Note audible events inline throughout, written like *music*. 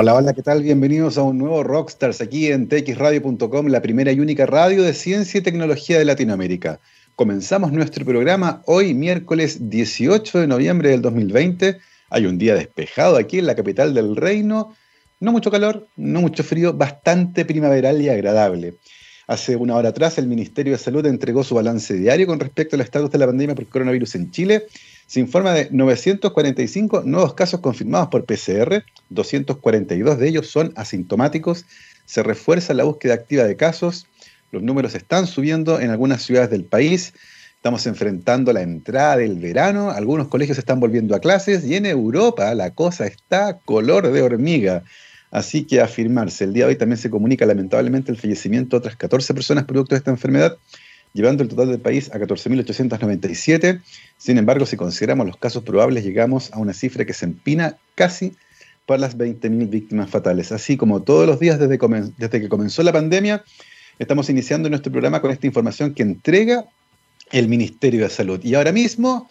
Hola, hola, ¿qué tal? Bienvenidos a un nuevo Rockstars aquí en txradio.com, la primera y única radio de ciencia y tecnología de Latinoamérica. Comenzamos nuestro programa hoy, miércoles 18 de noviembre del 2020. Hay un día despejado aquí en la capital del reino. No mucho calor, no mucho frío, bastante primaveral y agradable. Hace una hora atrás, el Ministerio de Salud entregó su balance diario con respecto al estatus de la pandemia por coronavirus en Chile. Se informa de 945 nuevos casos confirmados por PCR, 242 de ellos son asintomáticos. Se refuerza la búsqueda activa de casos. Los números están subiendo en algunas ciudades del país. Estamos enfrentando la entrada del verano, algunos colegios están volviendo a clases y en Europa la cosa está color de hormiga. Así que afirmarse, el día de hoy también se comunica lamentablemente el fallecimiento de otras 14 personas producto de esta enfermedad, llevando el total del país a 14.897. Sin embargo, si consideramos los casos probables, llegamos a una cifra que se empina casi por las 20.000 víctimas fatales. Así como todos los días desde, que comenzó la pandemia, estamos iniciando nuestro programa con esta información que entrega el Ministerio de Salud. Y ahora mismo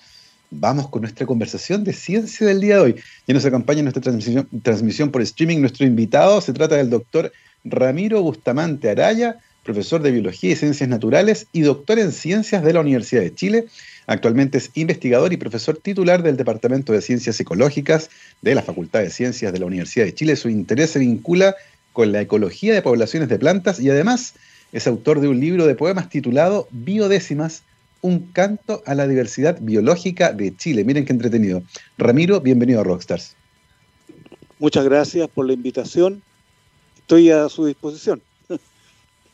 vamos con nuestra conversación de ciencia del día de hoy. Y nos acompaña en nuestra transmisión por streaming nuestro invitado. Se trata del doctor Ramiro Bustamante Araya, profesor de Biología y Ciencias Naturales y doctor en Ciencias de la Universidad de Chile. Actualmente es investigador y profesor titular del Departamento de Ciencias Ecológicas de la Facultad de Ciencias de la Universidad de Chile. Su interés se vincula con la ecología de poblaciones de plantas y además es autor de un libro de poemas titulado Biodécimas, un canto a la diversidad biológica de Chile. Miren qué entretenido. Ramiro, bienvenido a Rockstars. Muchas gracias por la invitación. Estoy a su disposición.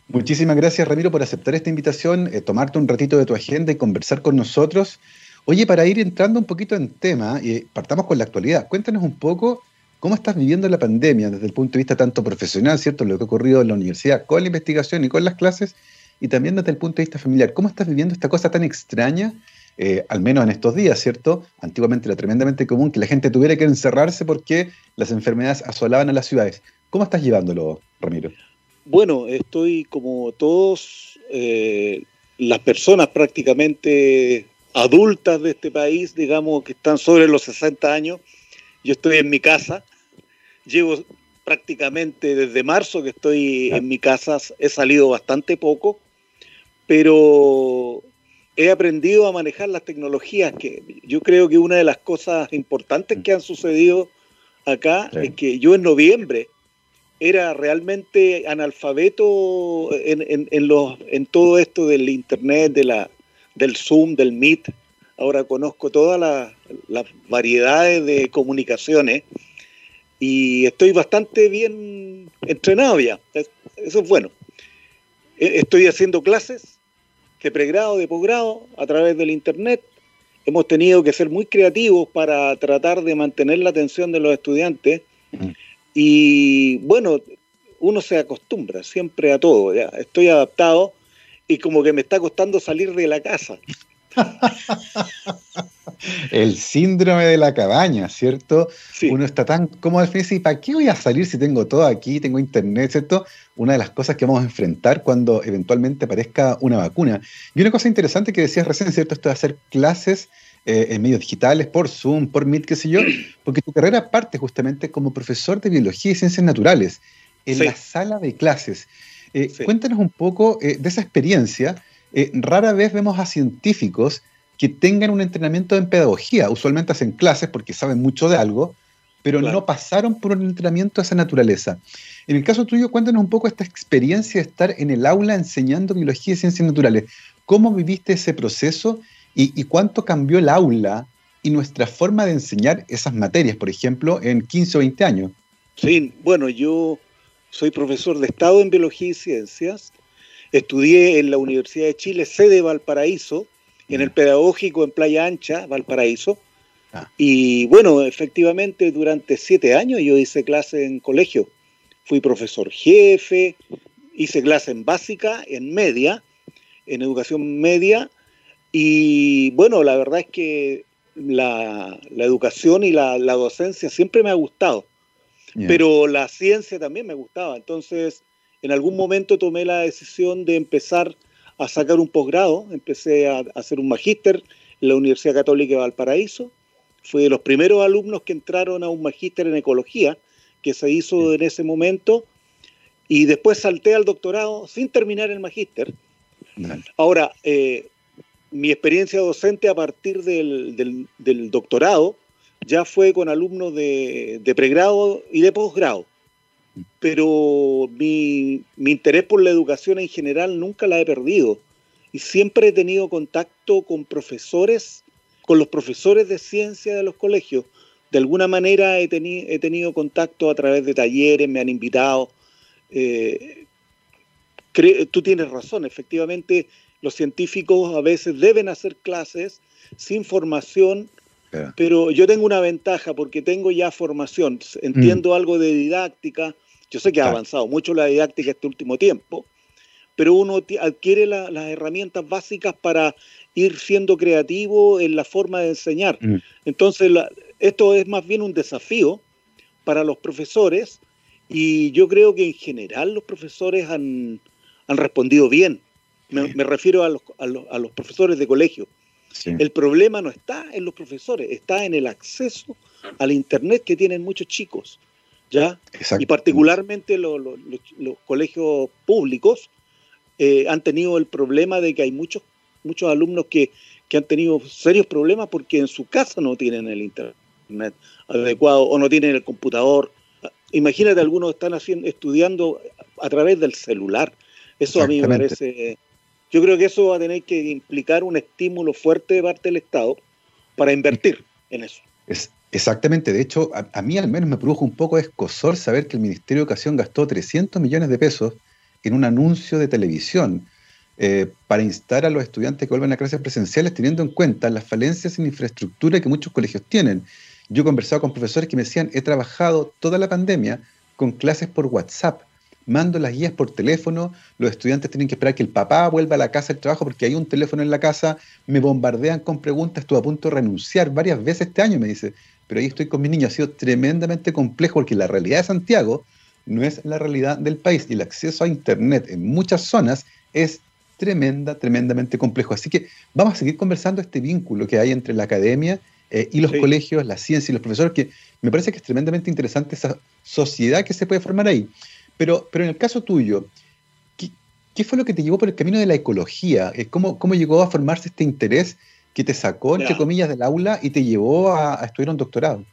Muchísimas gracias, Ramiro, por aceptar esta invitación, eh, tomarte un ratito de tu agenda y conversar con nosotros. Oye, para ir entrando un poquito en tema, y partamos con la actualidad, cuéntanos un poco cómo estás viviendo la pandemia desde el punto de vista tanto profesional, ¿cierto? Lo que ha ocurrido en la universidad con la investigación y con las clases, y también desde el punto de vista familiar. ¿Cómo estás viviendo esta cosa tan extraña, eh, al menos en estos días, ¿cierto? Antiguamente era tremendamente común que la gente tuviera que encerrarse porque las enfermedades asolaban a las ciudades. ¿Cómo estás llevándolo, Ramiro? Bueno, estoy como todos eh, las personas prácticamente adultas de este país, digamos, que están sobre los 60 años. Yo estoy en mi casa, llevo prácticamente desde marzo que estoy en mi casa, he salido bastante poco, pero he aprendido a manejar las tecnologías, que yo creo que una de las cosas importantes que han sucedido acá es que yo en noviembre era realmente analfabeto en, en, los, en todo esto del internet, de la, del Zoom, del Meet. Ahora conozco todas las variedades de comunicaciones y estoy bastante bien entrenado ya. Eso es bueno. E, estoy haciendo clases de pregrado, de posgrado, a través del Internet. Hemos tenido que ser muy creativos para tratar de mantener la atención de los estudiantes. Y bueno, uno se acostumbra siempre a todo. Ya. Estoy adaptado y como que me está costando salir de la casa. *laughs* el síndrome de la cabaña, ¿cierto? Uno está tan cómodo al y ¿para qué voy a salir si tengo todo aquí, tengo internet, ¿cierto? Una de las cosas que vamos a enfrentar cuando eventualmente aparezca una vacuna. Y una cosa interesante que decías recién, ¿cierto? Esto de hacer clases eh, en medios digitales, por Zoom, por Meet, qué sé yo, *clears throat* porque tu carrera parte justamente como profesor de biología y ciencias naturales en la sala de clases. Eh, cuéntanos un poco eh, de esa experiencia. rara vez vemos a científicos que tengan un entrenamiento en pedagogía. Usualmente hacen clases porque saben mucho de algo, pero no pasaron por un entrenamiento de esa naturaleza. En el caso tuyo, cuéntanos un poco esta experiencia de estar en el aula enseñando biología y ciencias naturales. ¿Cómo viviste ese proceso y, y cuánto cambió el aula y nuestra forma de enseñar esas materias, por ejemplo, en 15 o 20 años? Sí, bueno, yo soy profesor de Estado en Biología y Ciencias. Estudié en la Universidad de Chile, sede Valparaíso, en el pedagógico en Playa Ancha, Valparaíso. Ah. Y bueno, efectivamente durante siete años yo hice clase en colegio. Fui profesor jefe, hice clase en básica, en media, en educación media. Y bueno, la verdad es que la, educación y la, docencia siempre me ha gustado. Pero la ciencia también me gustaba. Entonces, en algún momento tomé la decisión de empezar a sacar un posgrado, empecé a, hacer un magíster en la Universidad Católica de Valparaíso, fui de los primeros alumnos que entraron a un magíster en ecología, que se hizo en ese momento y después salté al doctorado sin terminar el magíster. Ahora, eh, mi experiencia docente a partir del, doctorado ya fue con alumnos de, pregrado y de posgrado, pero mi, mi interés por la educación en general nunca la he perdido y siempre he tenido contacto con profesores, con los profesores de ciencia de los colegios. De alguna manera he, he tenido contacto a través de talleres, me han invitado. Eh, tú tienes razón, efectivamente los científicos a veces deben hacer clases sin formación, pero yo tengo una ventaja porque tengo ya formación, entiendo mm. algo de didáctica, yo sé que ha avanzado mucho la didáctica este último tiempo, pero uno adquiere las herramientas básicas para ir siendo creativo en la forma de enseñar. Mm. Entonces, esto es más bien un desafío para los profesores y yo creo que en general los profesores han, respondido bien. Me, refiero a los, a, los, profesores de colegio. El problema no está en los profesores, está en el acceso al Internet que tienen muchos chicos. ¿ya? Y particularmente los colegios públicos eh, han tenido el problema de que hay muchos, muchos alumnos que, han tenido serios problemas porque en su casa no tienen el internet adecuado o no tienen el computador. Imagínate, algunos están haciendo, estudiando a través del celular. Eso a mí me parece... Yo creo que eso va a tener que implicar un estímulo fuerte de parte del Estado para invertir en eso. Es, exactamente, de hecho, a, mí al menos me produjo un poco de escosor saber que el Ministerio de Educación gastó 300 millones de pesos en un anuncio de televisión eh, para instar a los estudiantes que vuelvan a clases presenciales teniendo en cuenta las falencias en infraestructura que muchos colegios tienen. Yo he conversado con profesores que me decían, he trabajado toda la pandemia con clases por WhatsApp, mando las guías por teléfono, los estudiantes tienen que esperar que el papá vuelva a la casa del trabajo porque hay un teléfono en la casa, me bombardean con preguntas, estuve a punto de renunciar varias veces este año, me dice, pero ahí estoy con mi niño, ha sido tremendamente complejo porque la realidad de Santiago no es la realidad del país y el acceso a Internet en muchas zonas es tremenda, tremendamente complejo. Así que vamos a seguir conversando este vínculo que hay entre la academia eh, y los colegios, la ciencia y los profesores, que me parece que es tremendamente interesante esa sociedad que se puede formar ahí. Pero, pero en el caso tuyo, ¿qué, fue lo que te llevó por el camino de la ecología? Eh, ¿Cómo, cómo llegó a formarse este interés que te sacó, entre comillas, del aula y te llevó a estudiar un doctorado?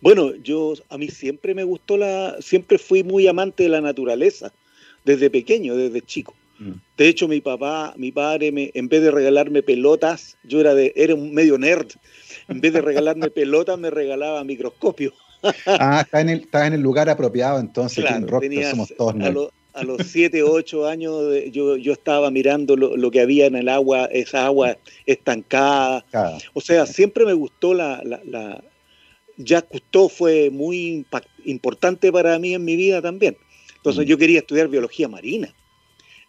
Bueno, yo a mí siempre me gustó la, siempre fui muy amante de la naturaleza, desde pequeño, desde chico. Mm. De hecho, mi papá, mi padre, me, en vez de regalarme pelotas, yo era de, era un medio nerd. En vez de regalarme *laughs* pelotas, me regalaba microscopio. *laughs* ah, está en el, en el lugar apropiado, entonces. Claro, somos todos a, los 7, 8 años yo, yo estaba mirando lo, que había en el agua, esa agua estancada. O sea, siempre me gustó la, Jacques Cousteau fue muy importante para mí en mi vida también. Entonces mm. yo quería estudiar biología marina.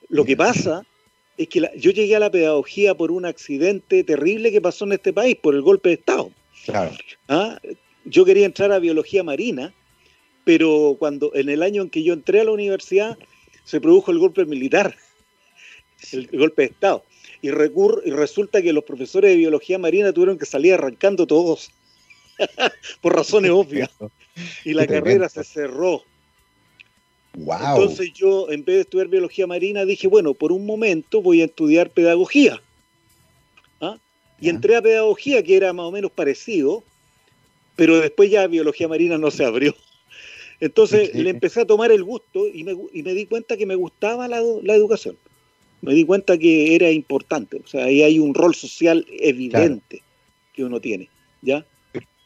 Lo que pasa es que yo llegué a la pedagogía por un accidente terrible que pasó en este país, por el golpe de Estado. Claro. ¿Ah? Yo quería entrar a biología marina, pero cuando en el año en que yo entré a la universidad se produjo el golpe militar, el, golpe de Estado. Y, y resulta que los profesores de biología marina tuvieron que salir arrancando todos *laughs* por razones obvias. Y la carrera se cerró. Entonces yo, en vez de estudiar biología marina, dije, bueno, por un momento voy a estudiar pedagogía. ¿Ah? Y entré a pedagogía, que era más o menos parecido, pero después ya biología marina no se abrió. Entonces le empecé a tomar el gusto y me, y me di cuenta que me gustaba la, la, educación. Me di cuenta que era importante. O sea, ahí hay un rol social evidente que uno tiene. ¿Ya?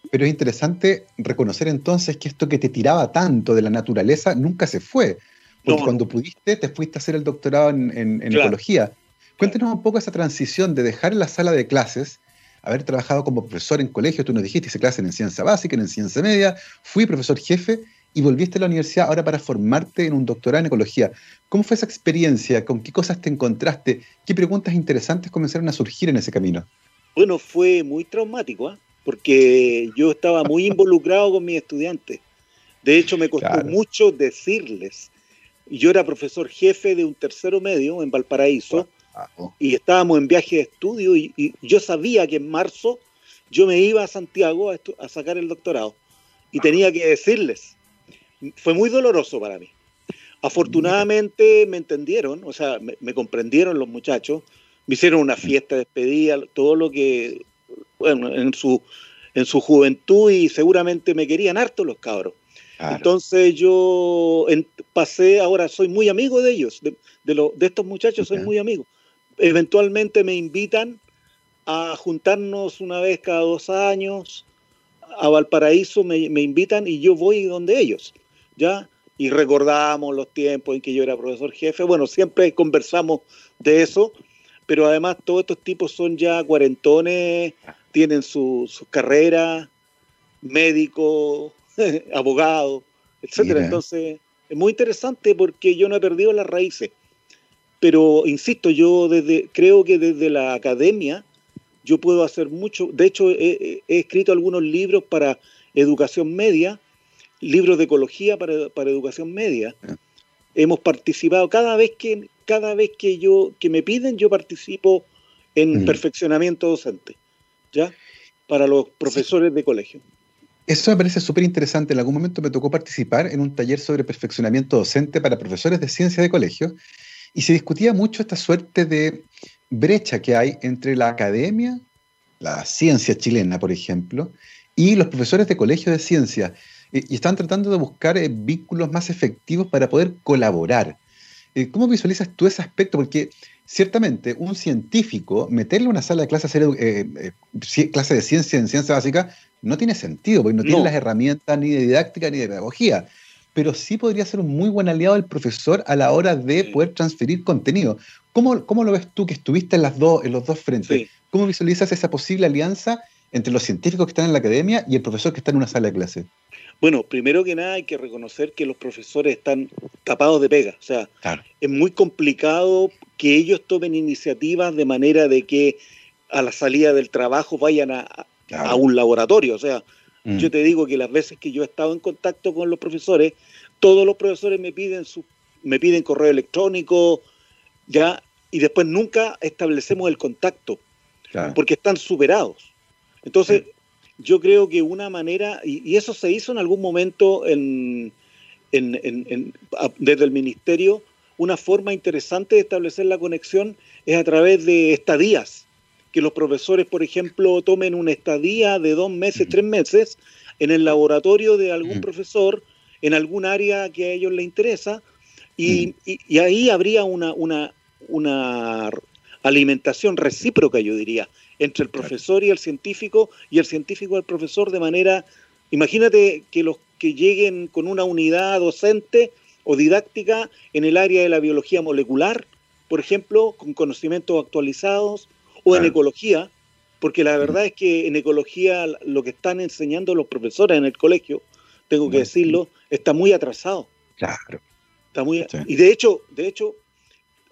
Pero es interesante reconocer entonces que esto que te tiraba tanto de la naturaleza nunca se fue. Porque cuando pudiste, te fuiste a hacer el doctorado en, ecología. Cuéntanos un poco esa transición de dejar la sala de clases, haber trabajado como profesor en colegio, tú nos dijiste, hice clases en ciencia básica, en ciencia media, fui profesor jefe y volviste a la universidad ahora para formarte en un doctorado en ecología. ¿Cómo fue esa experiencia? ¿Con qué cosas te encontraste? ¿Qué preguntas interesantes comenzaron a surgir en ese camino? Bueno, fue muy traumático. ¿eh? porque yo estaba muy involucrado con mis estudiantes. De hecho, me costó mucho decirles. Yo era profesor jefe de un tercero medio en Valparaíso y estábamos en viaje de estudio y, yo sabía que en marzo yo me iba a Santiago a, sacar el doctorado y tenía que decirles. fue muy doloroso para mí. Afortunadamente me entendieron, o sea, me, comprendieron los muchachos, me hicieron una fiesta de despedida, todo lo que, bueno, en su, en su juventud y seguramente me querían harto los cabros. Entonces yo pasé, ahora soy muy amigo de ellos, de, de, estos muchachos soy muy amigo. Eventualmente me invitan a juntarnos una vez cada dos años, a Valparaíso me, me invitan y yo voy donde ellos, ¿ya? y recordamos los tiempos en que yo era profesor jefe. Bueno, siempre conversamos de eso, pero además todos estos tipos son ya cuarentones, tienen su, su carrera, médicos, *laughs* abogados, etcétera. Entonces, es muy interesante porque yo no he perdido las raíces. Pero insisto, yo desde creo que desde la academia yo puedo hacer mucho. De hecho, he escrito algunos libros para educación media libros de ecología para, educación media. Hemos participado cada vez que cada vez que yo que me piden yo participo en perfeccionamiento docente, ¿ya? Para los profesores de colegio. Eso me parece súper interesante. En algún momento me tocó participar en un taller sobre perfeccionamiento docente para profesores de ciencia de colegio y se discutía mucho esta suerte de brecha que hay entre la academia, la ciencia chilena, por ejemplo, y los profesores de colegio de ciencia y están tratando de buscar eh, vínculos más efectivos para poder colaborar. Eh, ¿Cómo visualizas tú ese aspecto? Porque ciertamente un científico, meterle una sala de clase, hacer, eh, clase de ciencia en ciencia básica, no tiene sentido, porque no, tiene las herramientas ni de didáctica ni de pedagogía. Pero sí podría ser un muy buen aliado del profesor a la hora de poder transferir contenido. ¿Cómo, ¿Cómo, lo ves tú que estuviste en, las dos, en los dos frentes? ¿Cómo visualizas esa posible alianza entre los científicos que están en la academia y el profesor que está en una sala de clase? Bueno, primero que nada hay que reconocer que los profesores están tapados de pega. O sea, es muy complicado que ellos tomen iniciativas de manera de que a la salida del trabajo vayan a, un laboratorio. O sea, mm. yo te digo que las veces que yo he estado en contacto con los profesores, todos los profesores me piden su, me piden correo electrónico, ya, y después nunca establecemos el contacto, porque están superados. Entonces, yo creo que una manera, y, eso se hizo en algún momento en, desde el ministerio, una forma interesante de establecer la conexión es a través de estadías, que los profesores, por ejemplo, tomen una estadía de dos meses, tres meses en el laboratorio de algún profesor, en algún área que a ellos les interesa, y, y ahí habría una, una, una alimentación recíproca, yo diría, entre el profesor y el científico y el científico al profesor de manera, imagínate que los que lleguen con una unidad docente o didáctica en el área de la biología molecular, por ejemplo, con conocimientos actualizados, o en ecología, porque la verdad es que en ecología lo que están enseñando los profesores en el colegio, tengo que decirlo, está muy atrasado. Claro. Está muy, Y de hecho, de hecho,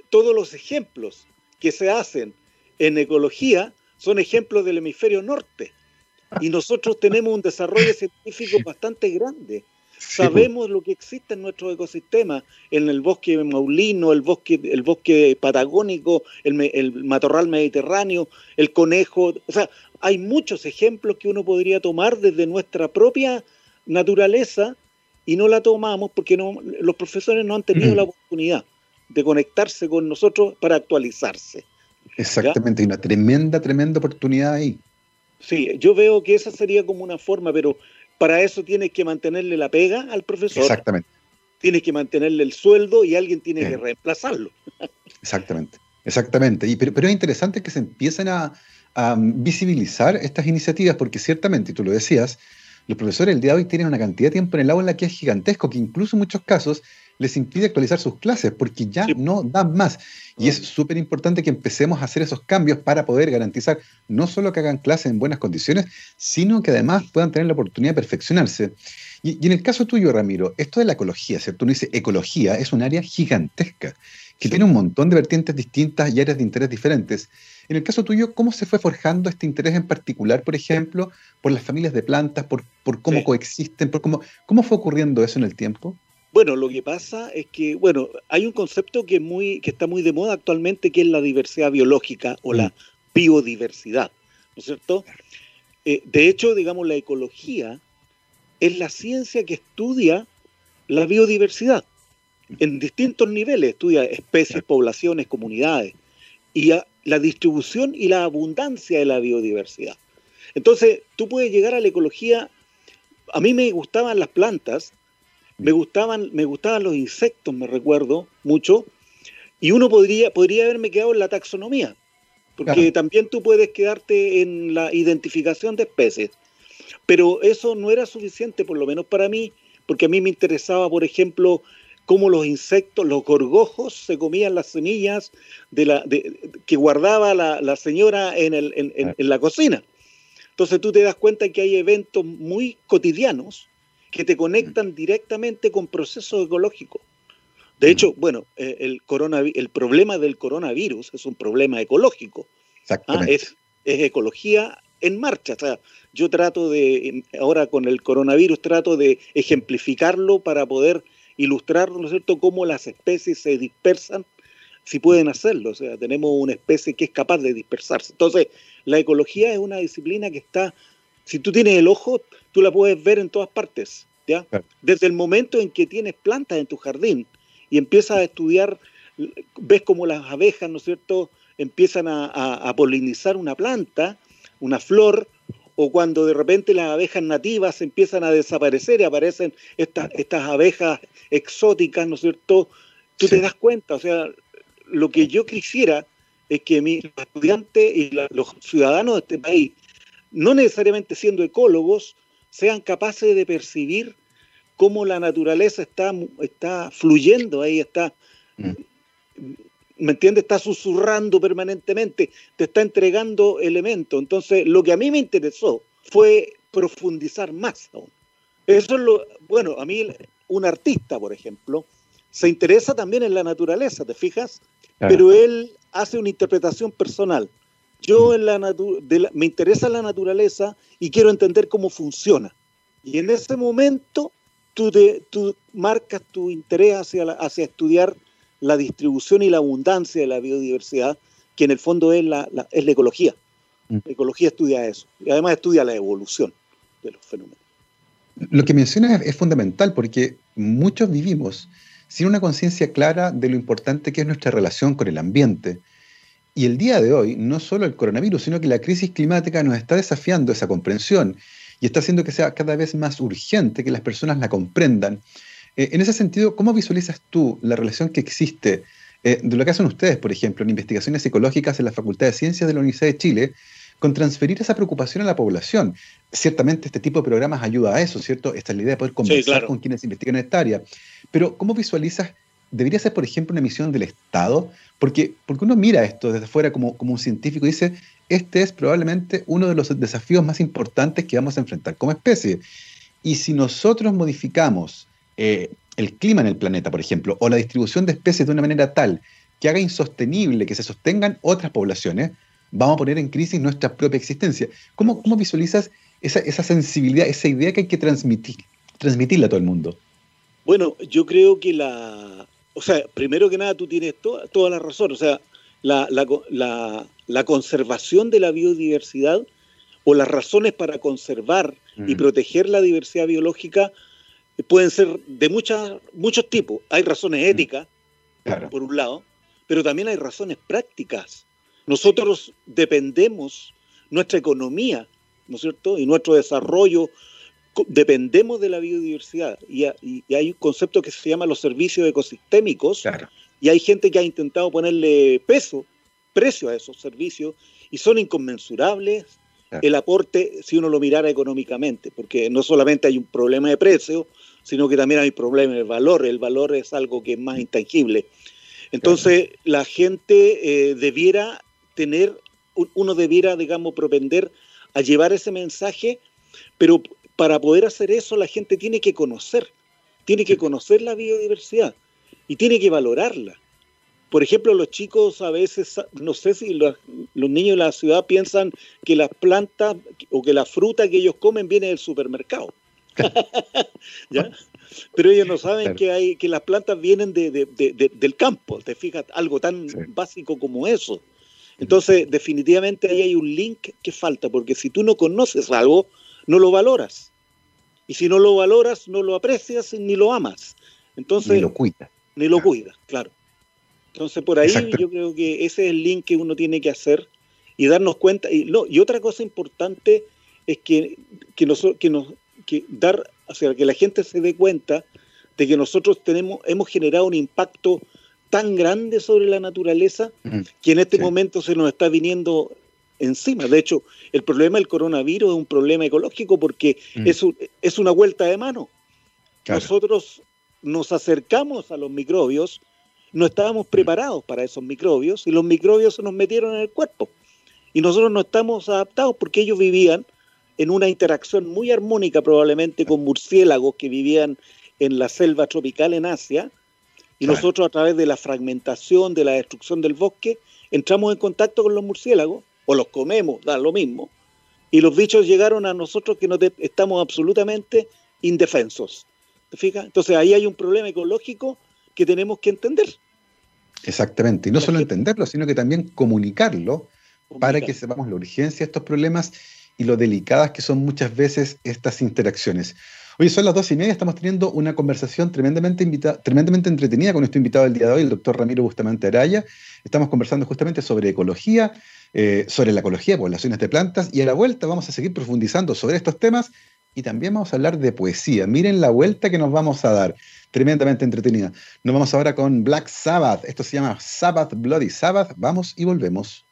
todos los ejemplos que se hacen en ecología son ejemplos del hemisferio norte. Y nosotros tenemos un desarrollo científico *laughs* bastante grande. Sabemos lo que existe en nuestro ecosistema, en el bosque maulino, el bosque, el bosque patagónico, el, el matorral mediterráneo, el conejo. O sea, hay muchos ejemplos que uno podría tomar desde nuestra propia naturaleza y no la tomamos porque no, los profesores no han tenido la oportunidad de conectarse con nosotros para actualizarse. Exactamente, y una tremenda, tremenda oportunidad ahí. Sí, yo veo que esa sería como una forma, pero para eso tienes que mantenerle la pega al profesor. Exactamente. Tienes que mantenerle el sueldo y alguien tiene que reemplazarlo. Exactamente, exactamente. Y, pero, es interesante que se empiecen a, a, visibilizar estas iniciativas, porque ciertamente, y tú lo decías, los profesores el día de hoy tienen una cantidad de tiempo en el aula que es gigantesco, que incluso en muchos casos les impide actualizar sus clases porque ya no dan más. Y es súper importante que empecemos a hacer esos cambios para poder garantizar no solo que hagan clases en buenas condiciones, sino que además puedan tener la oportunidad de perfeccionarse. Y, en el caso tuyo, Ramiro, esto de la ecología, ¿cierto? Uno dice, ecología es un área gigantesca, que tiene un montón de vertientes distintas y áreas de interés diferentes. En el caso tuyo, ¿cómo se fue forjando este interés en particular, por ejemplo, por las familias de plantas, por, por cómo coexisten, por cómo, cómo fue ocurriendo eso en el tiempo? Bueno, lo que pasa es que, bueno, hay un concepto que, muy, que está muy de moda actualmente, que es la diversidad biológica o la mm. biodiversidad, ¿no es cierto? Eh, de hecho, digamos, la ecología es la ciencia que estudia la biodiversidad en distintos niveles, estudia especies, poblaciones, comunidades, y la distribución y la abundancia de la biodiversidad. Entonces, tú puedes llegar a la ecología, a mí me gustaban las plantas, me gustaban, me gustaban los insectos, me recuerdo mucho, y uno podría, podría haberme quedado en la taxonomía, porque también tú puedes quedarte en la identificación de especies. Pero eso no era suficiente, por lo menos para mí, porque a mí me interesaba, por ejemplo, cómo los insectos, los gorgojos, se comían las semillas de la, que guardaba la, señora en, el, en, la cocina. Entonces tú te das cuenta que hay eventos muy cotidianos que te conectan directamente con procesos ecológicos. De hecho, bueno, eh, el, el problema del coronavirus es un problema ecológico. ¿ah? Es, es, ecología en marcha. O sea, yo trato de, ahora con el coronavirus, trato de ejemplificarlo para poder ilustrar, ¿no es cierto?, cómo las especies se dispersan, si pueden hacerlo. O sea, tenemos una especie que es capaz de dispersarse. Entonces, la ecología es una disciplina que está, si tú tienes el ojo, tú la puedes ver en todas partes. ¿ya? Desde el momento en que tienes plantas en tu jardín, y empiezas a estudiar, ves cómo las abejas, ¿no es cierto?, empiezan a, polinizar una planta, una flor, o cuando de repente las abejas nativas empiezan a desaparecer y aparecen estas, estas abejas exóticas, ¿no es cierto? Tú te das cuenta, o sea, lo que yo quisiera es que mis estudiantes y los ciudadanos de este país, no necesariamente siendo ecólogos, sean capaces de percibir cómo la naturaleza está, está fluyendo ahí, está, mm. ¿me entiendes? Está susurrando permanentemente, te está entregando elementos. Entonces, lo que a mí me interesó fue profundizar más aún. Eso es lo, bueno, a mí un artista, por ejemplo, se interesa también en la naturaleza, ¿te fijas? Pero él hace una interpretación personal. Yo en la, me interesa la naturaleza y quiero entender cómo funciona. Y en ese momento tú, marcas tu interés hacia, hacia estudiar la distribución y la abundancia de la biodiversidad, que en el fondo es la, es la ecología. Mm. La ecología estudia eso y además estudia la evolución de los fenómenos. Lo que mencionas es, fundamental porque muchos vivimos sin una conciencia clara de lo importante que es nuestra relación con el ambiente. Y el día de hoy, no solo el coronavirus, sino que la crisis climática nos está desafiando esa comprensión y está haciendo que sea cada vez más urgente que las personas la comprendan. Eh, en ese sentido, ¿cómo visualizas tú la relación que existe eh, de lo que hacen ustedes, por ejemplo, en investigaciones psicológicas en la Facultad de Ciencias de la Universidad de Chile, con transferir esa preocupación a la población? Ciertamente este tipo de programas ayuda a eso, ¿cierto? Esta es la idea de poder conversar con quienes investigan en esta área. Pero ¿cómo visualizas debería ser, por ejemplo, una misión del Estado, porque, porque uno mira esto desde fuera como, como un científico y dice, este es probablemente uno de los desafíos más importantes que vamos a enfrentar como especie. Y si nosotros modificamos eh, el clima en el planeta, por ejemplo, o la distribución de especies de una manera tal que haga insostenible que se sostengan otras poblaciones, vamos a poner en crisis nuestra propia existencia. ¿Cómo, cómo visualizas esa, esa, sensibilidad, esa idea que hay que transmitir, transmitirle a todo el mundo? Bueno, yo creo que la... O sea, primero que nada tú tienes toda la razón. O sea, la, la, conservación de la biodiversidad o las razones para conservar y proteger la diversidad biológica pueden ser de muchas, muchos tipos. Hay razones éticas, por un lado, pero también hay razones prácticas. Nosotros dependemos, nuestra economía, ¿no es cierto? Y nuestro desarrollo, dependemos de la biodiversidad. Y, hay un concepto que se llama los servicios ecosistémicos, y hay gente que ha intentado ponerle peso, precio a esos servicios y son inconmensurables el aporte si uno lo mirara económicamente, porque no solamente hay un problema de precio, sino que también hay un problema de valor. El valor es algo que es más intangible. Entonces, la gente eh, debiera tener, uno debiera, digamos, propender a llevar ese mensaje, pero para poder hacer eso la gente tiene que conocer, tiene que conocer la biodiversidad y tiene que valorarla. Por ejemplo, los chicos a veces, no sé si los, niños de la ciudad piensan que las plantas o que la fruta que ellos comen viene del supermercado. *laughs* Pero ellos no saben que hay que las plantas vienen del campo, te fijas, algo tan básico como eso. Entonces, definitivamente ahí hay un link que falta, porque si tú no conoces algo, no lo valoras. Y si no lo valoras, no lo aprecias ni lo amas. Entonces, ni lo cuida. Ni lo cuida, claro. Entonces, por ahí yo creo que ese es el link que uno tiene que hacer y darnos cuenta. Y, no, y otra cosa importante es que, que, que, nos, que dar, o sea, que la gente se dé cuenta de que nosotros tenemos, hemos generado un impacto tan grande sobre la naturaleza que en este momento se nos está viniendo encima. De hecho, el problema del coronavirus es un problema ecológico porque mm. es, es una vuelta de mano. Nosotros nos acercamos a los microbios, no estábamos mm. preparados para esos microbios y los microbios se nos metieron en el cuerpo. Y nosotros no estamos adaptados porque ellos vivían en una interacción muy armónica probablemente con murciélagos que vivían en la selva tropical en Asia, y nosotros a través de la fragmentación, de la destrucción del bosque, entramos en contacto con los murciélagos, o los comemos, da lo mismo, y los bichos llegaron a nosotros que no estamos absolutamente indefensos. ¿Te fijas? Entonces ahí hay un problema ecológico que tenemos que entender. Exactamente, y no solo entenderlo, sino que también comunicarlo para que sepamos la urgencia de estos problemas y lo delicadas que son muchas veces estas interacciones. Hoy son las dos y media, estamos teniendo una conversación tremendamente, tremendamente entretenida con nuestro invitado del día de hoy, el doctor Ramiro Bustamante Araya. Estamos conversando justamente sobre ecología, eh, sobre la ecología poblaciones de plantas y a la vuelta vamos a seguir profundizando sobre estos temas y también vamos a hablar de poesía. Miren la vuelta que nos vamos a dar, tremendamente entretenida. Nos vamos ahora con Black Sabbath, esto se llama Sabbath Bloody Sabbath, vamos y volvemos.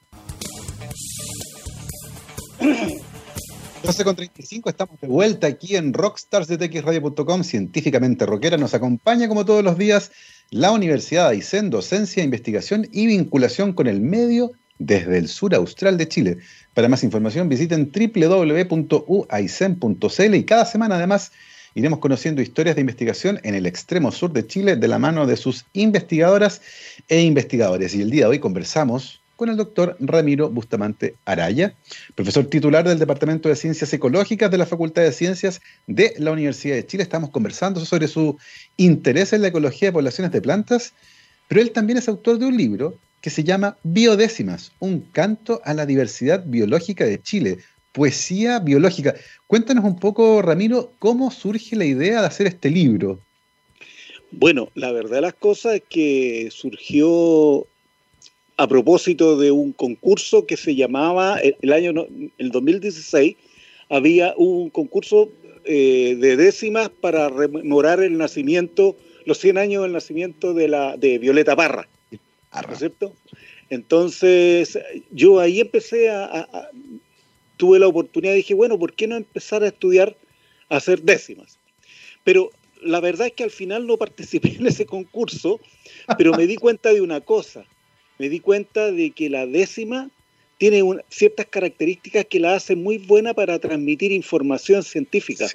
12 con 35, estamos de vuelta aquí en rockstarsdetxradio.com, científicamente rockera. Nos acompaña como todos los días la Universidad de Aysén, docencia, investigación y vinculación con el medio desde el sur austral de Chile. Para más información visiten www.uaisen.cl y cada semana además iremos conociendo historias de investigación en el extremo sur de Chile de la mano de sus investigadoras e investigadores. Y el día de hoy conversamos con el doctor Ramiro Bustamante Araya, profesor titular del Departamento de Ciencias Ecológicas de la Facultad de Ciencias de la Universidad de Chile. Estamos conversando sobre su interés en la ecología de poblaciones de plantas, pero él también es autor de un libro que se llama Biodécimas, un canto a la diversidad biológica de Chile, poesía biológica. Cuéntanos un poco, Ramiro, cómo surge la idea de hacer este libro. Bueno, la verdad de las cosas es que surgió a propósito de un concurso que se llamaba, el año el 2016, había un concurso eh, de décimas para rememorar el nacimiento, los 100 años del nacimiento de, la, de Violeta Parra. ¿No es cierto? Entonces, yo ahí empecé a, tuve la oportunidad, dije, bueno, ¿por qué no empezar a estudiar, a hacer décimas? Pero la verdad es que al final no participé *laughs* en ese concurso, pero me di *laughs* cuenta de una cosa, me di cuenta de que la décima tiene ciertas características que la hacen muy buena para transmitir información científica.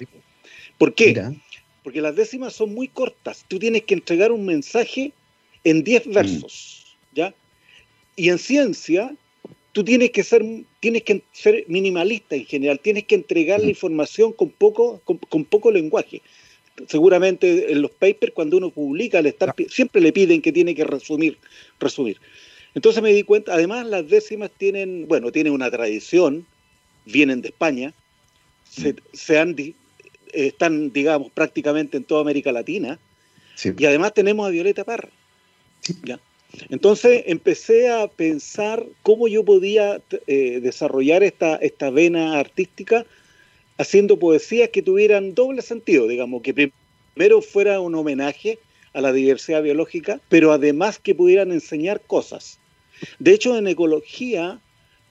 ¿Por qué? Porque las décimas son muy cortas. Tú tienes que entregar un mensaje en 10 mm. ¿Ya? Y en ciencia, tú tienes que ser, tienes que ser minimalista en general, tienes que entregar la información con poco, con, poco lenguaje. Seguramente en los papers, cuando uno publica, le siempre le piden que tiene que resumir, resumir. Entonces me di cuenta, además las décimas tienen, bueno, tienen una tradición, vienen de España, se, están, digamos, prácticamente en toda América Latina, y además tenemos a Violeta Parra. Entonces empecé a pensar cómo yo podía eh, desarrollar esta, esta vena artística haciendo poesías que tuvieran doble sentido, digamos, que primero fuera un homenaje a la diversidad biológica, pero además que pudieran enseñar cosas. De hecho, en ecología,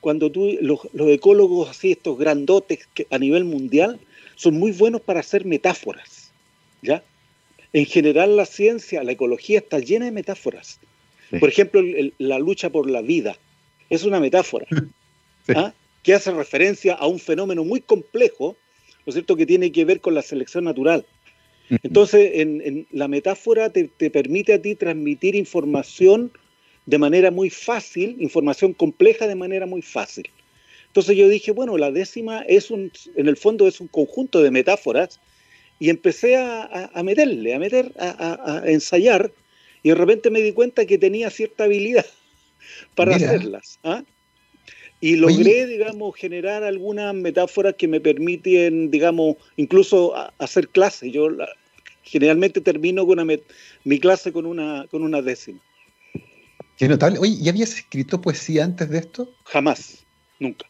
cuando tú, los, ecólogos así, estos grandotes que a nivel mundial, son muy buenos para hacer metáforas, ¿ya? En general la ciencia, la ecología está llena de metáforas. Por ejemplo, la lucha por la vida es una metáfora *laughs* ¿ah? que hace referencia a un fenómeno muy complejo, ¿no es cierto?, que tiene que ver con la selección natural. Entonces, en, la metáfora te, te, permite a ti transmitir información de manera muy fácil, información compleja de manera muy fácil. Entonces yo dije, bueno, la décima es un, en el fondo es un conjunto de metáforas y empecé a, meterle, a meter, a, ensayar y de repente me di cuenta que tenía cierta habilidad *laughs* para hacerlas. ¿ah? Y logré, digamos, generar algunas metáforas que me permiten, digamos, incluso hacer clases. Yo Generalmente termino con mi clase con una, con una décima. Qué notable. Oye, ¿y habías escrito poesía antes de esto? Jamás, nunca.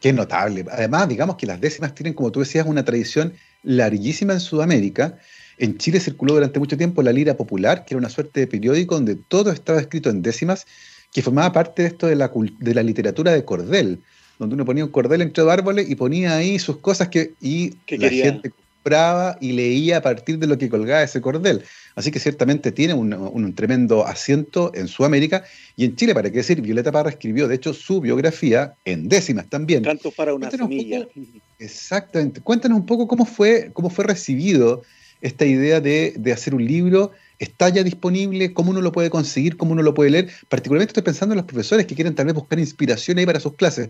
Qué notable. Además, digamos que las décimas tienen, como tú decías, una tradición larguísima en Sudamérica. En Chile circuló durante mucho tiempo la Lira Popular, que era una suerte de periódico donde todo estaba escrito en décimas, que formaba parte de esto de la, de la literatura de cordel, donde uno ponía un cordel entre dos árboles y ponía ahí sus cosas que, y la gente compraba y leía a partir de lo que colgaba ese cordel. Así que ciertamente tiene un, tremendo asiento en Sudamérica y en Chile, para qué decir, Violeta Parra escribió, de hecho, su biografía en décimas también. Canto para una semilla. exactamente. Cuéntanos un poco cómo fue, cómo fue recibido esta idea de, hacer un libro. ¿Está ya disponible? ¿Cómo uno lo puede conseguir? ¿Cómo uno lo puede leer? Particularmente estoy pensando en los profesores que quieren tal vez buscar inspiración ahí para sus clases.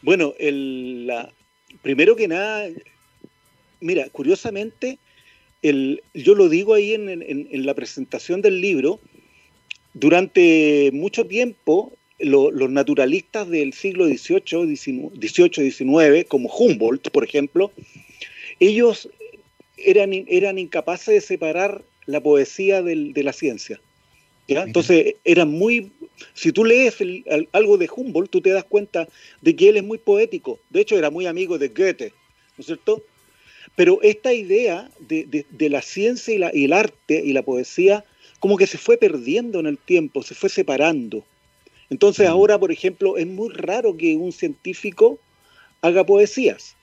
Bueno, el, la, primero que nada, mira, curiosamente, yo lo digo ahí en, la presentación del libro, durante mucho tiempo los naturalistas del siglo XVIII, XIX, como Humboldt, por ejemplo, ellos eran, eran incapaces de separar la poesía de la ciencia. Entonces, eran muy... Si tú lees algo de Humboldt, tú te das cuenta de que él es muy poético. De hecho, era muy amigo de Goethe, ¿no es cierto? Pero esta idea de, la ciencia y, el arte y la poesía como que se fue perdiendo en el tiempo, se fue separando. Entonces mm. ahora, por ejemplo, es muy raro que un científico haga poesías.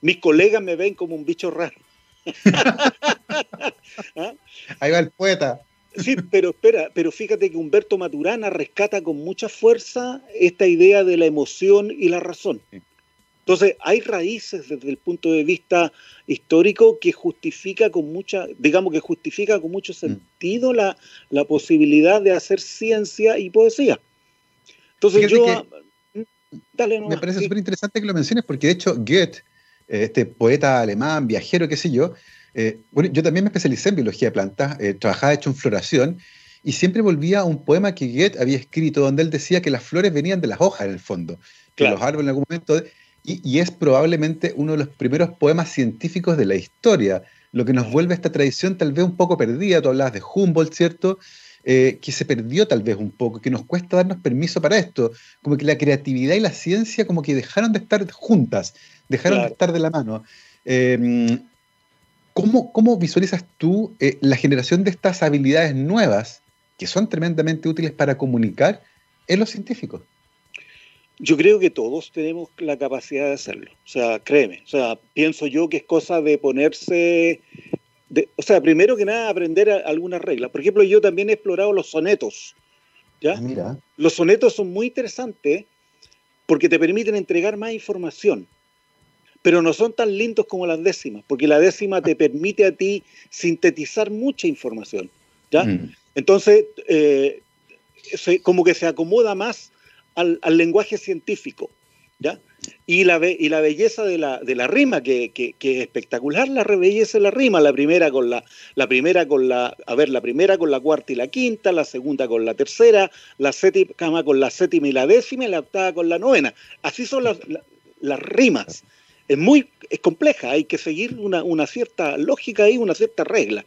Mis colegas me ven como un bicho raro. ¿Ah? *laughs* Ahí va el poeta. Sí, pero espera, pero fíjate que Humberto Maturana rescata con mucha fuerza esta idea de la emoción y la razón. Entonces, hay raíces desde el punto de vista histórico que justifica con mucha, digamos que justifica con mucho mm. sentido la, posibilidad de hacer ciencia y poesía. Entonces yo... Mm, dale, me parece súper interesante que lo menciones porque de hecho Goethe, este poeta alemán, viajero, qué sé yo, eh, bueno, yo también me especialicé en biología de plantas, eh, trabajaba hecho en floración y siempre volvía a un poema que Goethe había escrito donde él decía que las flores venían de las hojas en el fondo, que los árboles en algún momento... Y, es probablemente uno de los primeros poemas científicos de la historia, lo que nos vuelve a esta tradición tal vez un poco perdida. Tú hablabas de Humboldt, ¿cierto? Eh, que se perdió tal vez un poco, que nos cuesta darnos permiso para esto, como que la creatividad y la ciencia como que dejaron de estar juntas, dejaron de estar de la mano. Em, ¿cómo, visualizas tú eh, la generación de estas habilidades nuevas que son tremendamente útiles para comunicar en los científicos? Yo creo que todos tenemos la capacidad de hacerlo. O sea, créeme. O sea, pienso yo que es cosa de ponerse. o sea, primero que nada, aprender algunas reglas. Por ejemplo, yo también he explorado los sonetos. ¿ya? Ah, mira. Los sonetos son muy interesantes porque te permiten entregar más información. Pero no son tan lindos como las décimas, porque la décima te permite a ti sintetizar mucha información. ¿ya? Mm. Entonces, eh, como que se acomoda más al, lenguaje científico. ¿ya? Y, la, y la belleza de la, de la rima, que, que, es espectacular la belleza de la rima, la primera con la, la primera con la, a ver, la primera con la cuarta y la quinta, la segunda con la tercera, la séptima con la séptima y la décima, y la octava con la novena. Así son las, las rimas. Es muy es compleja, hay que seguir una, una cierta lógica y una cierta regla.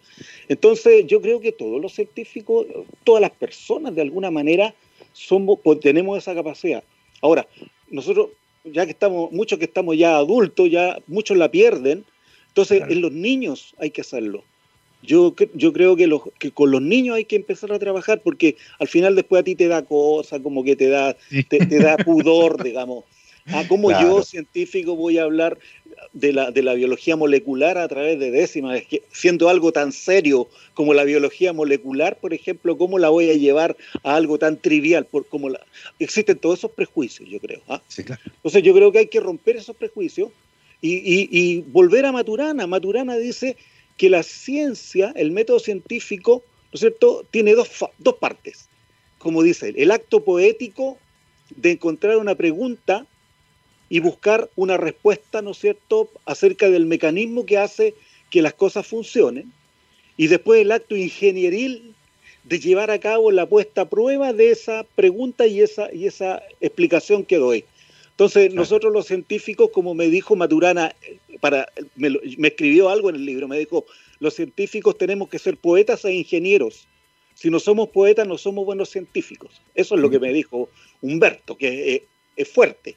Entonces, yo creo que todos los científicos, todas las personas de alguna manera somos, pues, tenemos esa capacidad. Ahora, nosotros, ya que estamos, muchos que estamos ya adultos, ya muchos la pierden, entonces en los niños hay que hacerlo. Yo, yo creo que, los, que con los niños hay que empezar a trabajar porque al final después a ti te da cosa, como que te da, te da *laughs* pudor, digamos. Ah, ¿cómo yo, científico, voy a hablar de la, de la biología molecular a través de décimas? Es que, siendo algo tan serio como la biología molecular, por ejemplo, ¿cómo la voy a llevar a algo tan trivial? Por, como la... Existen todos esos prejuicios, yo creo. ¿ah? Entonces yo creo que hay que romper esos prejuicios y, y, volver a Maturana. Maturana dice que la ciencia, el método científico, ¿no es cierto?, tiene dos, dos partes. Como dice, el acto poético de encontrar una pregunta y buscar una respuesta, ¿no es cierto?, acerca del mecanismo que hace que las cosas funcionen. Y después el acto ingenieril de llevar a cabo la puesta a prueba de esa pregunta y esa, y esa explicación que doy. Entonces, nosotros los científicos, como me dijo Maturana, para, me, escribió algo en el libro, me dijo, los científicos tenemos que ser poetas e ingenieros. Si no somos poetas, no somos buenos científicos. Eso es lo que me dijo Humberto, que es, fuerte.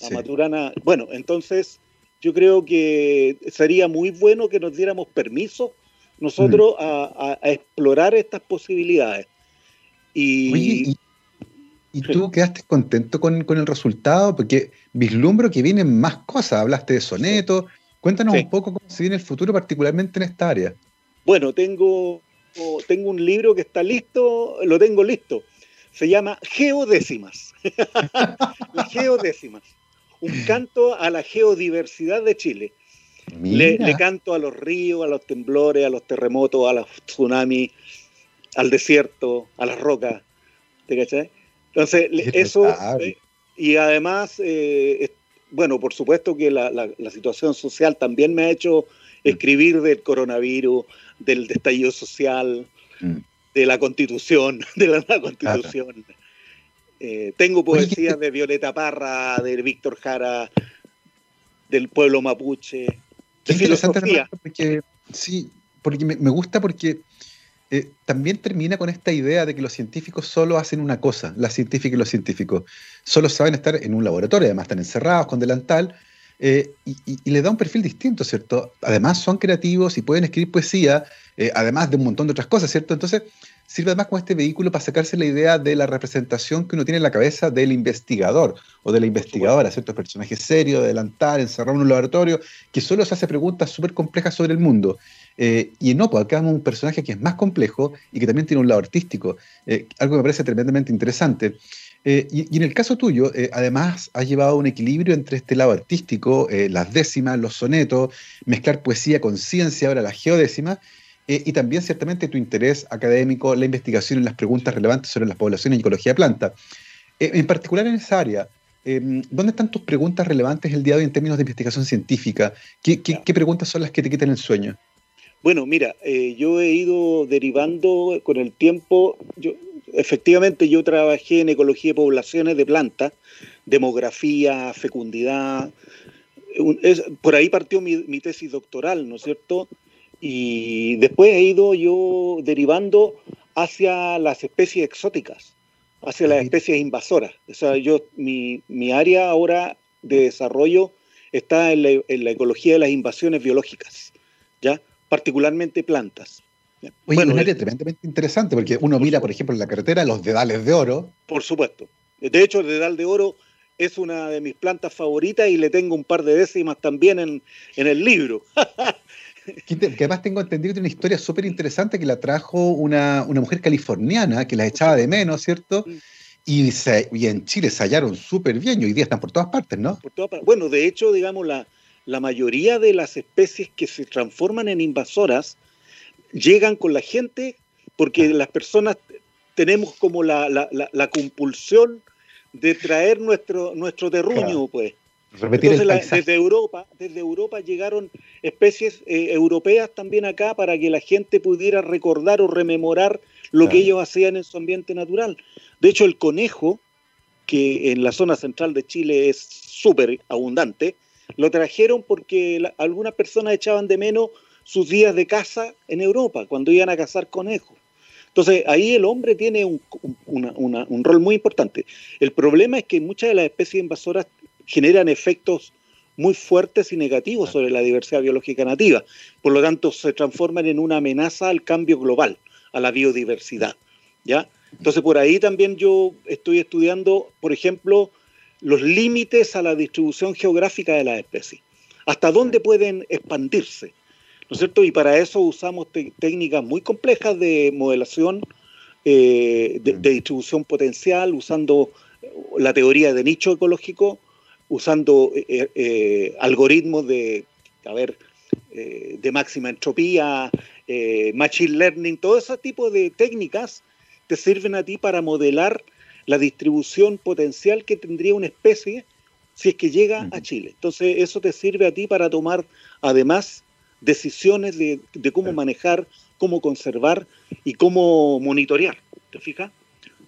La Maturana, bueno, entonces yo creo que sería muy bueno que nos diéramos permiso nosotros a, explorar estas posibilidades. Y, ¿y, tú quedaste contento con, el resultado? Porque vislumbro que vienen más cosas. Hablaste de soneto. Cuéntanos un poco cómo se viene el futuro, particularmente en esta área. Bueno, tengo, tengo un libro que está listo, lo tengo listo. Se llama Geodécimas. Las *laughs* geodécimas un canto a la geodiversidad de Chile. Le, canto a los ríos, a los temblores, a los terremotos, a los tsunamis, al desierto, a las rocas. ¿Te cachai? Entonces, eso. Eh, y además, eh, bueno, por supuesto que la, situación social también me ha hecho mm. escribir del coronavirus, del estallido social, mm. de la constitución, *laughs* de la nueva constitución. Eh, tengo poesías de Violeta Parra, de Víctor Jara, del pueblo mapuche, de filosofía. Porque, sí, porque me, gusta porque eh, también termina con esta idea de que los científicos solo hacen una cosa, las científicas y los científicos. Solo saben estar en un laboratorio, además están encerrados con delantal, eh, y, y, le da un perfil distinto, ¿cierto? Además son creativos y pueden escribir poesía, además de un montón de otras cosas, ¿cierto? Entonces, sirve además como este vehículo para sacarse la idea de la representación que uno tiene en la cabeza del investigador o de la investigadora, ¿cierto? Personaje serio, adelantar, encerrado en un laboratorio, que solo se hace preguntas súper complejas sobre el mundo. Eh, y no, pues acá vemos un personaje que es más complejo y que también tiene un lado artístico, eh, algo que me parece tremendamente interesante. Eh, y, en el caso tuyo, además, has llevado un equilibrio entre este lado artístico, las décimas, los sonetos, mezclar poesía con ciencia, ahora la geodécima, eh, y también ciertamente tu interés académico, la investigación en las preguntas relevantes sobre las poblaciones y ecología de planta. Eh, en particular en esa área, em, ¿dónde están tus preguntas relevantes el día de hoy en términos de investigación científica? ¿Qué, preguntas son las que te quitan el sueño? Bueno, mira, eh, yo he ido derivando con el tiempo, yo, efectivamente yo trabajé en ecología de poblaciones de plantas, demografía, fecundidad, por ahí partió mi, mi, tesis doctoral, ¿no es cierto? Y después he ido yo derivando hacia las especies exóticas, hacia las especies invasoras. O sea, yo, mi, mi área ahora de desarrollo está en la, ecología de las invasiones biológicas, ¿ya? particularmente plantas. Oye, bueno, un área tremendamente interesante, porque uno mira, por ejemplo, en la carretera los dedales de oro. Por supuesto. De hecho, el dedal de oro es una de mis plantas favoritas y le tengo un par de décimas también en, en el libro. *laughs* Que, además tengo entendido que tiene una historia súper interesante que la trajo una, mujer californiana que la echaba de menos, ¿cierto? Y, y en Chile se hallaron súper bien y hoy día están por todas partes, ¿no? Bueno, de hecho, digamos, la, la mayoría de las especies que se transforman en invasoras llegan con la gente porque las personas tenemos como la, la, compulsión de traer nuestro, nuestro terruño, pues. Entonces, desde Europa, desde Europa llegaron especies eh, europeas también acá para que la gente pudiera recordar o rememorar lo que ellos hacían en su ambiente natural. De hecho, el conejo, que en la zona central de Chile es súper abundante, lo trajeron porque algunas personas echaban de menos sus días de caza en Europa, cuando iban a cazar conejos. Entonces, ahí el hombre tiene un, un, rol muy importante. El problema es que muchas de las especies invasoras generan efectos muy fuertes y negativos sobre la diversidad biológica nativa. Por lo tanto, se transforman en una amenaza al cambio global, a la biodiversidad. ¿ya? Entonces, por ahí también yo estoy estudiando, por ejemplo, los límites a la distribución geográfica de las especies. ¿Hasta dónde pueden expandirse? ¿No es cierto? Y para eso usamos técnicas muy complejas de modelación, eh, de, distribución potencial, usando la teoría de nicho ecológico, usando eh, eh, algoritmos de, a ver, eh, de máxima entropía, machine learning, todo ese tipo de técnicas te sirven a ti para modelar la distribución potencial que tendría una especie si es que llega a Chile. Entonces eso te sirve a ti para tomar además decisiones de, de cómo manejar, cómo conservar y cómo monitorear. ¿Te fijas?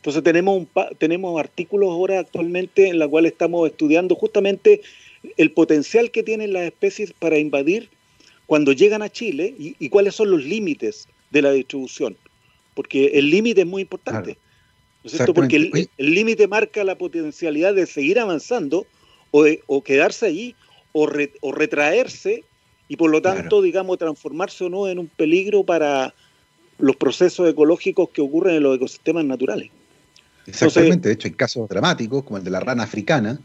Entonces tenemos, tenemos artículos ahora actualmente en la cual estamos estudiando justamente el potencial que tienen las especies para invadir cuando llegan a Chile y, cuáles son los límites de la distribución. Porque el límite es muy importante. Porque el límite marca la potencialidad de seguir avanzando o, quedarse allí o, o, retraerse y por lo tanto, digamos, transformarse o no en un peligro para los procesos ecológicos que ocurren en los ecosistemas naturales. Exactamente, de hecho hay casos dramáticos como el de la rana africana,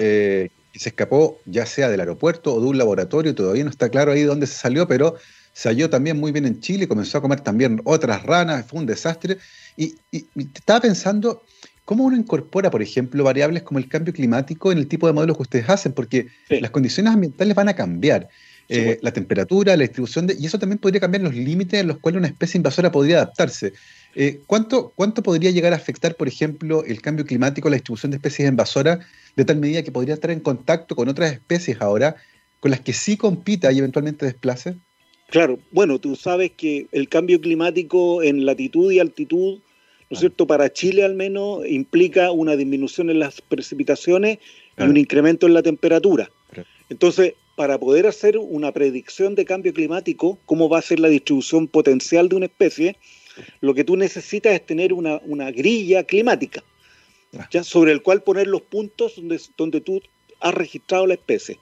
eh, que se escapó ya sea del aeropuerto o de un laboratorio, todavía no está claro ahí dónde se salió, pero se halló también muy bien en Chile, comenzó a comer también otras ranas, fue un desastre. Y, estaba pensando, ¿cómo uno incorpora, por ejemplo, variables como el cambio climático en el tipo de modelos que ustedes hacen? Porque las condiciones ambientales van a cambiar. Eh, la temperatura, la distribución, de, y eso también podría cambiar los límites en los cuales una especie invasora podría adaptarse. Eh, ¿cuánto, ¿Cuánto podría llegar a afectar, por ejemplo, el cambio climático, la distribución de especies invasoras, de tal medida que podría estar en contacto con otras especies ahora, con las que sí compita y eventualmente desplace? Claro, bueno, tú sabes que el cambio climático en latitud y altitud, ¿no es cierto? Para Chile al menos implica una disminución en las precipitaciones y un incremento en la temperatura. Entonces, para poder hacer una predicción de cambio climático, cómo va a ser la distribución potencial de una especie, lo que tú necesitas es tener una, grilla climática, ¿ya? sobre el cual poner los puntos donde, donde tú has registrado la especie.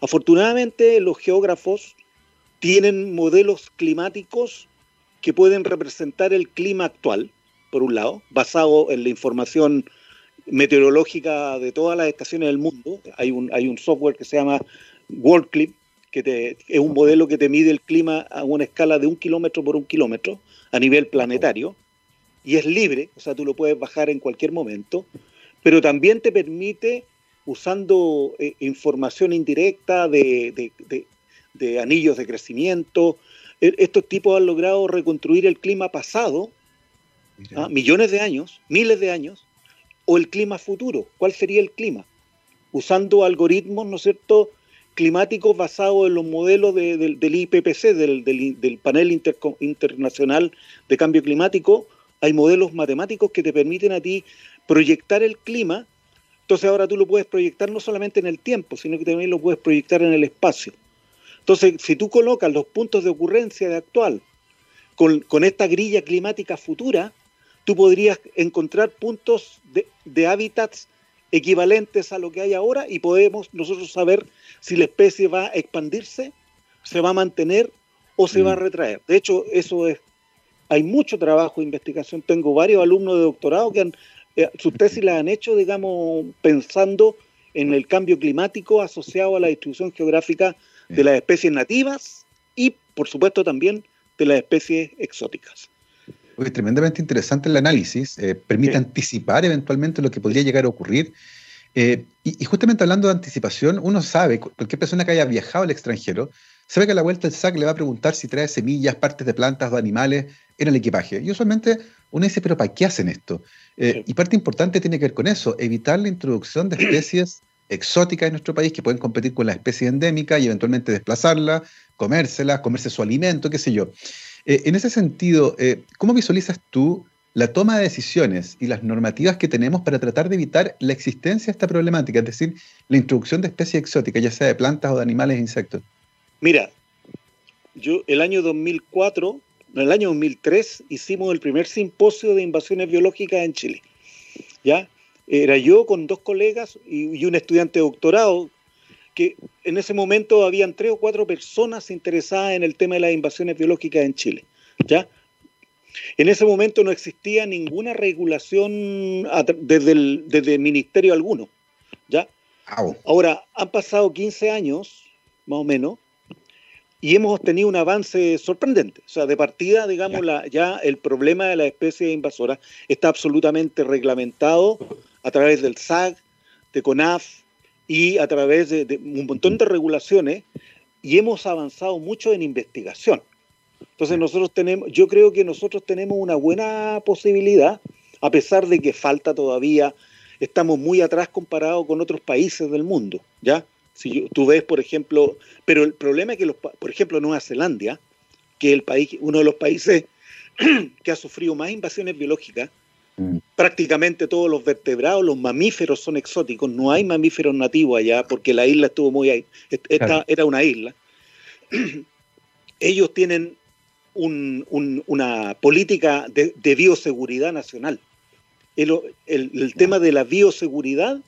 Afortunadamente, los geógrafos tienen modelos climáticos que pueden representar el clima actual, por un lado, basado en la información meteorológica de todas las estaciones del mundo. Hay un, hay un software que se llama WorldClip, que es un modelo que te mide el clima a una escala de un kilómetro por un kilómetro a nivel planetario y es libre, o sea, tú lo puedes bajar en cualquier momento, pero también te permite, usando eh, información indirecta de, anillos de crecimiento, e, estos tipos han logrado reconstruir el clima pasado, ¿ah? millones de años, miles de años, o el clima futuro. ¿Cuál sería el clima? Usando algoritmos, ¿no es cierto?, climáticos basados en los modelos del IPPC, del, Panel Internacional de Cambio Climático, hay modelos matemáticos que te permiten a ti proyectar el clima. Entonces ahora tú lo puedes proyectar no solamente en el tiempo, sino que también lo puedes proyectar en el espacio. Entonces, si tú colocas los puntos de ocurrencia de actual con, esta grilla climática futura, tú podrías encontrar puntos de, de hábitats equivalentes a lo que hay ahora y podemos nosotros saber si la especie va a expandirse, se va a mantener o se va a mm. retraer. De hecho, eso es, hay mucho trabajo de investigación. Tengo varios alumnos de doctorado que han, eh, sus tesis las han hecho, digamos, pensando en el cambio climático asociado a la distribución geográfica de las especies nativas y, por supuesto, también de las especies exóticas. Es tremendamente interesante el análisis, eh, permite anticipar eventualmente lo que podría llegar a ocurrir eh, y, justamente hablando de anticipación, uno sabe, cualquier persona que haya viajado al extranjero, sabe que a la vuelta el SAC le va a preguntar si trae semillas, partes de plantas o animales en el equipaje. Y usualmente uno dice, pero ¿para qué hacen esto? Eh, y parte importante tiene que ver con eso, evitar la introducción de especies *clears throat* exóticas en nuestro país que pueden competir con las especies endémicas y eventualmente desplazarlas, comérselas, comerse su alimento, qué sé yo. Eh, en ese sentido, ¿cómo visualizas tú la toma de decisiones y las normativas que tenemos para tratar de evitar la existencia de esta problemática, es decir, la introducción de especies exóticas, ya sea de plantas o de animales e insectos? Mira, yo el año 2004, en el año 2003, hicimos el primer simposio de invasiones biológicas en Chile. ¿Ya? Era yo con dos colegas y un estudiante de doctorado, que en ese momento habían tres o cuatro personas interesadas en el tema de las invasiones biológicas en Chile. ¿Ya? En ese momento no existía ninguna regulación desde el, ministerio alguno. ¿ya? Ahora, han pasado 15 años, más o menos, y hemos tenido un avance sorprendente. O sea, de partida, digamos, ya el problema de la especie invasora está absolutamente reglamentado a través del SAG, de CONAF y a través de un montón de regulaciones, y hemos avanzado mucho en investigación. Entonces nosotros tenemos, yo creo que nosotros tenemos una buena posibilidad, a pesar de que falta todavía, estamos muy atrás comparado con otros países del mundo, ¿ya? Si tú ves, por ejemplo, pero el problema es que, los, por ejemplo, Nueva Zelanda, que es el país, uno de los países *clears throat* que ha sufrido más invasiones biológicas, mm. prácticamente todos los vertebrados, los mamíferos son exóticos, no hay mamíferos nativos allá porque la isla estuvo muy ahí, esta era una isla. *clears throat* Ellos tienen una política de, bioseguridad nacional. El, tema de la bioseguridad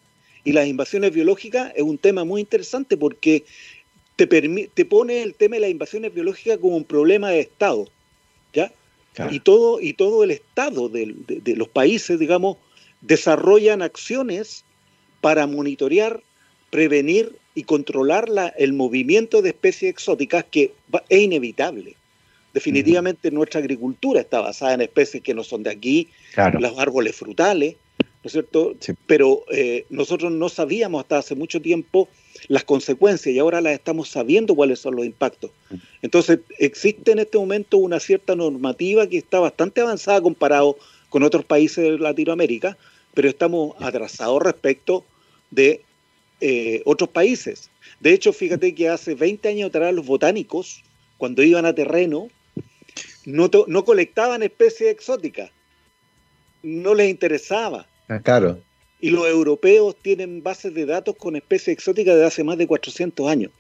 y las invasiones biológicas es un tema muy interesante porque te, te pone el tema de las invasiones biológicas como un problema de Estado. Y, todo, y todo el Estado de, los países, digamos, desarrollan acciones para monitorear, prevenir y controlar el movimiento de especies exóticas que es inevitable. Definitivamente nuestra agricultura está basada en especies que no son de aquí, los árboles frutales, ¿no es cierto? Pero eh, nosotros no sabíamos hasta hace mucho tiempo las consecuencias y ahora las estamos sabiendo cuáles son los impactos. Entonces, existe en este momento una cierta normativa que está bastante avanzada comparado con otros países de Latinoamérica, pero estamos atrasados respecto de eh, otros países. De hecho, fíjate que hace 20 años atrás los botánicos, cuando iban a terreno, no, no colectaban especies exóticas, no les interesaba. Ah, claro. Y los europeos tienen bases de datos con especies exóticas de hace más de 400 años.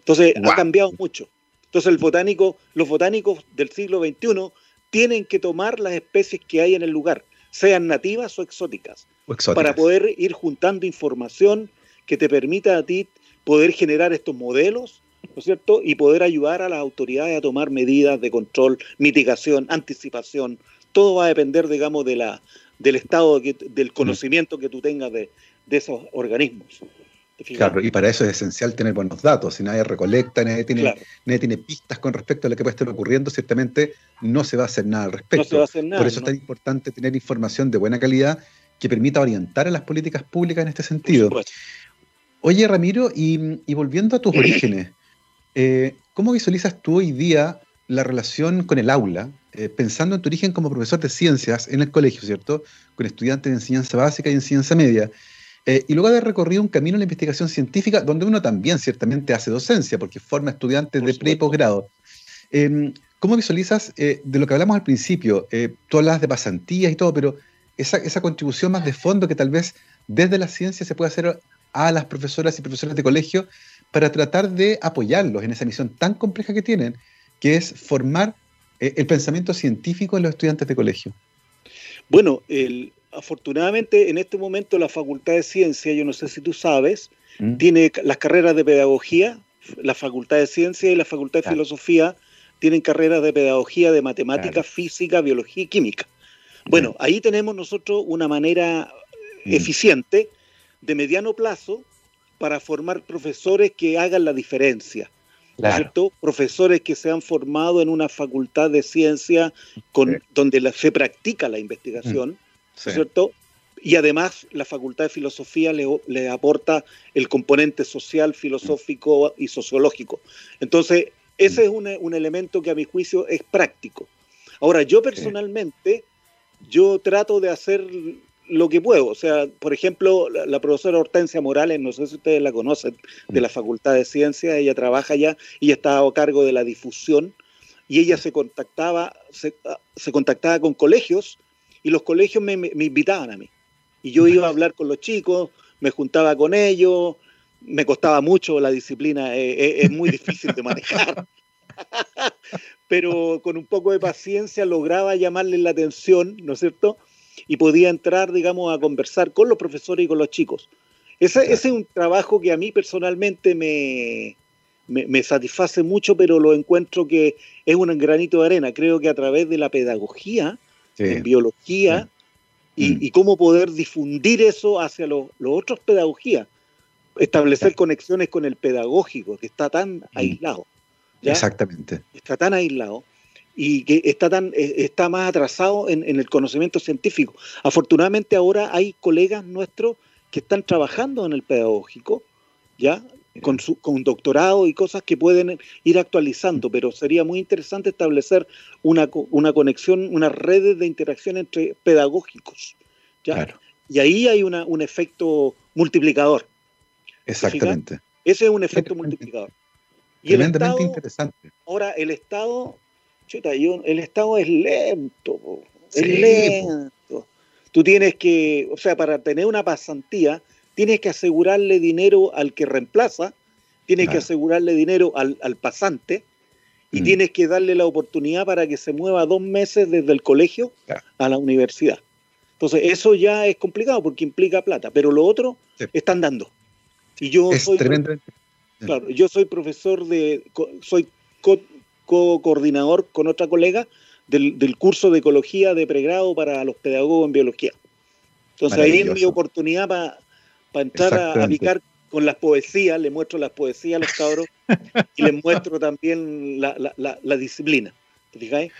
Entonces, ha cambiado mucho. Entonces, el botánico, los botánicos del siglo XXI tienen que tomar las especies que hay en el lugar, sean nativas o exóticas, para poder ir juntando información que te permita a ti poder generar estos modelos ¿no es cierto? Y poder ayudar a las autoridades a tomar medidas de control, mitigación, anticipación. Todo va a depender, digamos, de la, del estado, del conocimiento que tú tengas de, esos organismos. Claro, y para eso es esencial tener buenos datos. Si nadie recolecta, nadie tiene, nadie tiene pistas con respecto a lo que puede estar ocurriendo, ciertamente no se va a hacer nada al respecto. No se va a hacer nada, Por eso es tan importante tener información de buena calidad que permita orientar a las políticas públicas en este sentido. Oye, Ramiro, y volviendo a tus *clears throat* orígenes, eh, ¿Cómo visualizas tú hoy día la relación con el aula, eh, pensando en tu origen como profesor de ciencias en el colegio, ¿cierto? Con estudiantes de enseñanza básica y enseñanza media. Eh, y luego de recorrido un camino en la investigación científica, donde uno también ciertamente hace docencia, porque forma estudiantes de pre y posgrado. Em, ¿Cómo visualizas de lo que hablamos al principio? tú hablas de pasantías y todo, pero esa, esa contribución más de fondo que tal vez desde la ciencia se puede hacer a las profesoras y profesores de colegio para tratar de apoyarlos en esa misión tan compleja que tienen, que es formar eh, el pensamiento científico en los estudiantes de colegio? Bueno, afortunadamente en este momento la Facultad de Ciencia, yo no sé si tú sabes, mm. tiene las carreras de pedagogía, la Facultad de Ciencia y la Facultad de Filosofía tienen carreras de pedagogía, de matemática, física, biología y química. Bueno, mm. ahí tenemos nosotros una manera mm. eficiente de mediano plazo para formar profesores que hagan la diferencia. ¿Cierto? Profesores que se han formado en una facultad de ciencia con, donde se practica la investigación, mm. ¿cierto? Y además la facultad de filosofía le, aporta el componente social, filosófico y sociológico. Entonces, ese es un, un, elemento que a mi juicio es práctico. Ahora, yo personalmente, yo trato de hacer lo que puedo. O sea, por ejemplo, la, profesora Hortensia Morales, no sé si ustedes la conocen, de la Facultad de Ciencias, ella trabaja allá y estaba a cargo de la difusión y ella se contactaba, se, ah, contactaba con colegios y los colegios me, invitaban a mí. Y yo iba a hablar con los chicos, me juntaba con ellos, me costaba mucho la disciplina, eh, eh, es muy difícil de manejar. *laughs* Pero con un poco de paciencia lograba llamarles la atención, ¿no es cierto? Y podía entrar, digamos, a conversar con los profesores y con los chicos. Ese, es un trabajo que a mí personalmente me, me, satisface mucho, pero lo encuentro que es un granito de arena. Creo que a través de la pedagogía, en biología, mm. y, cómo poder difundir eso hacia los, otros pedagogías, establecer conexiones con el pedagógico, que está tan mm. aislado. Exactamente. Está tan aislado y que está, tan, eh, está más atrasado en, el conocimiento científico. Afortunadamente ahora hay colegas nuestros que están trabajando en el pedagógico, ¿ya? Con, su, con doctorado y cosas que pueden ir actualizando, pero sería muy interesante establecer una, una conexión, unas redes de interacción entre pedagógicos. ¿ya? Y ahí hay una, un efecto multiplicador. Exactamente. Ese es un efecto multiplicador. Y el Estado, interesante. Ahora, el Estado chuta, el Estado es lento, es lento. Tú tienes que, o sea, para tener una pasantía, tienes que asegurarle dinero al que reemplaza, tienes que asegurarle dinero al, pasante y mm. tienes que darle la oportunidad para que se mueva dos meses desde el colegio a la universidad. Entonces, eso ya es complicado porque implica plata, pero lo otro están dando. Y yo soy Claro, yo soy profesor de soy co-coordinador con otra colega del, curso de ecología de pregrado para los pedagogos en biología. Entonces ahí es mi oportunidad para entrar a, picar con las poesías, le muestro las poesías a los cabros y les muestro también la, disciplina. ¿Te fijáis?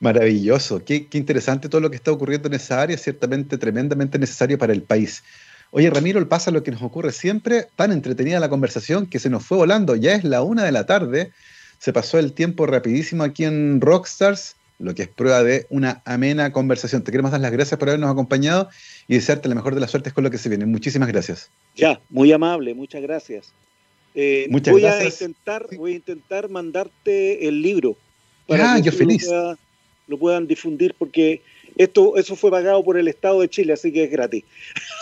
Maravilloso, qué, qué, interesante todo lo que está ocurriendo en esa área, ciertamente tremendamente necesario para el país. Oye, Ramiro, pasa lo que nos ocurre siempre, tan entretenida la conversación que se nos fue volando, ya es la una de la tarde, se pasó el tiempo rapidísimo aquí en Rockstars lo que es prueba de una amena conversación. Te queremos dar las gracias por habernos acompañado y desearte la mejor de las suertes con lo que se viene. Muchísimas gracias. Ya, muy amable, muchas gracias. Eh, muchas voy A intentar, Voy a intentar mandarte el libro. Para ah, yo feliz. Lo, puedan difundir porque esto, eso fue pagado por el Estado de Chile, así que es gratis.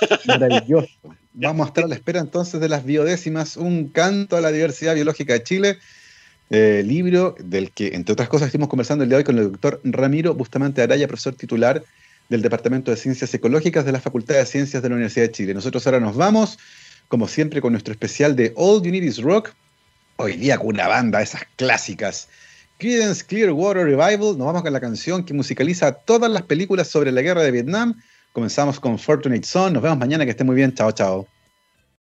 *laughs* Maravilloso. Vamos a estar a la espera entonces de las biodécimas, un canto a la diversidad biológica de Chile. Eh, libro del que, entre otras cosas, estuvimos conversando el día de hoy con el doctor Ramiro Bustamante Araya, profesor titular del Departamento de Ciencias Ecológicas de la Facultad de Ciencias de la Universidad de Chile. Nosotros ahora nos vamos, como siempre, con nuestro especial de All You Need Is Rock, hoy día con una banda esas clásicas. Creedence Clearwater Revival, nos vamos con la canción que musicaliza todas las películas sobre la guerra de Vietnam. Comenzamos con Fortunate Son, nos vemos mañana, que esté muy bien, chao, chao.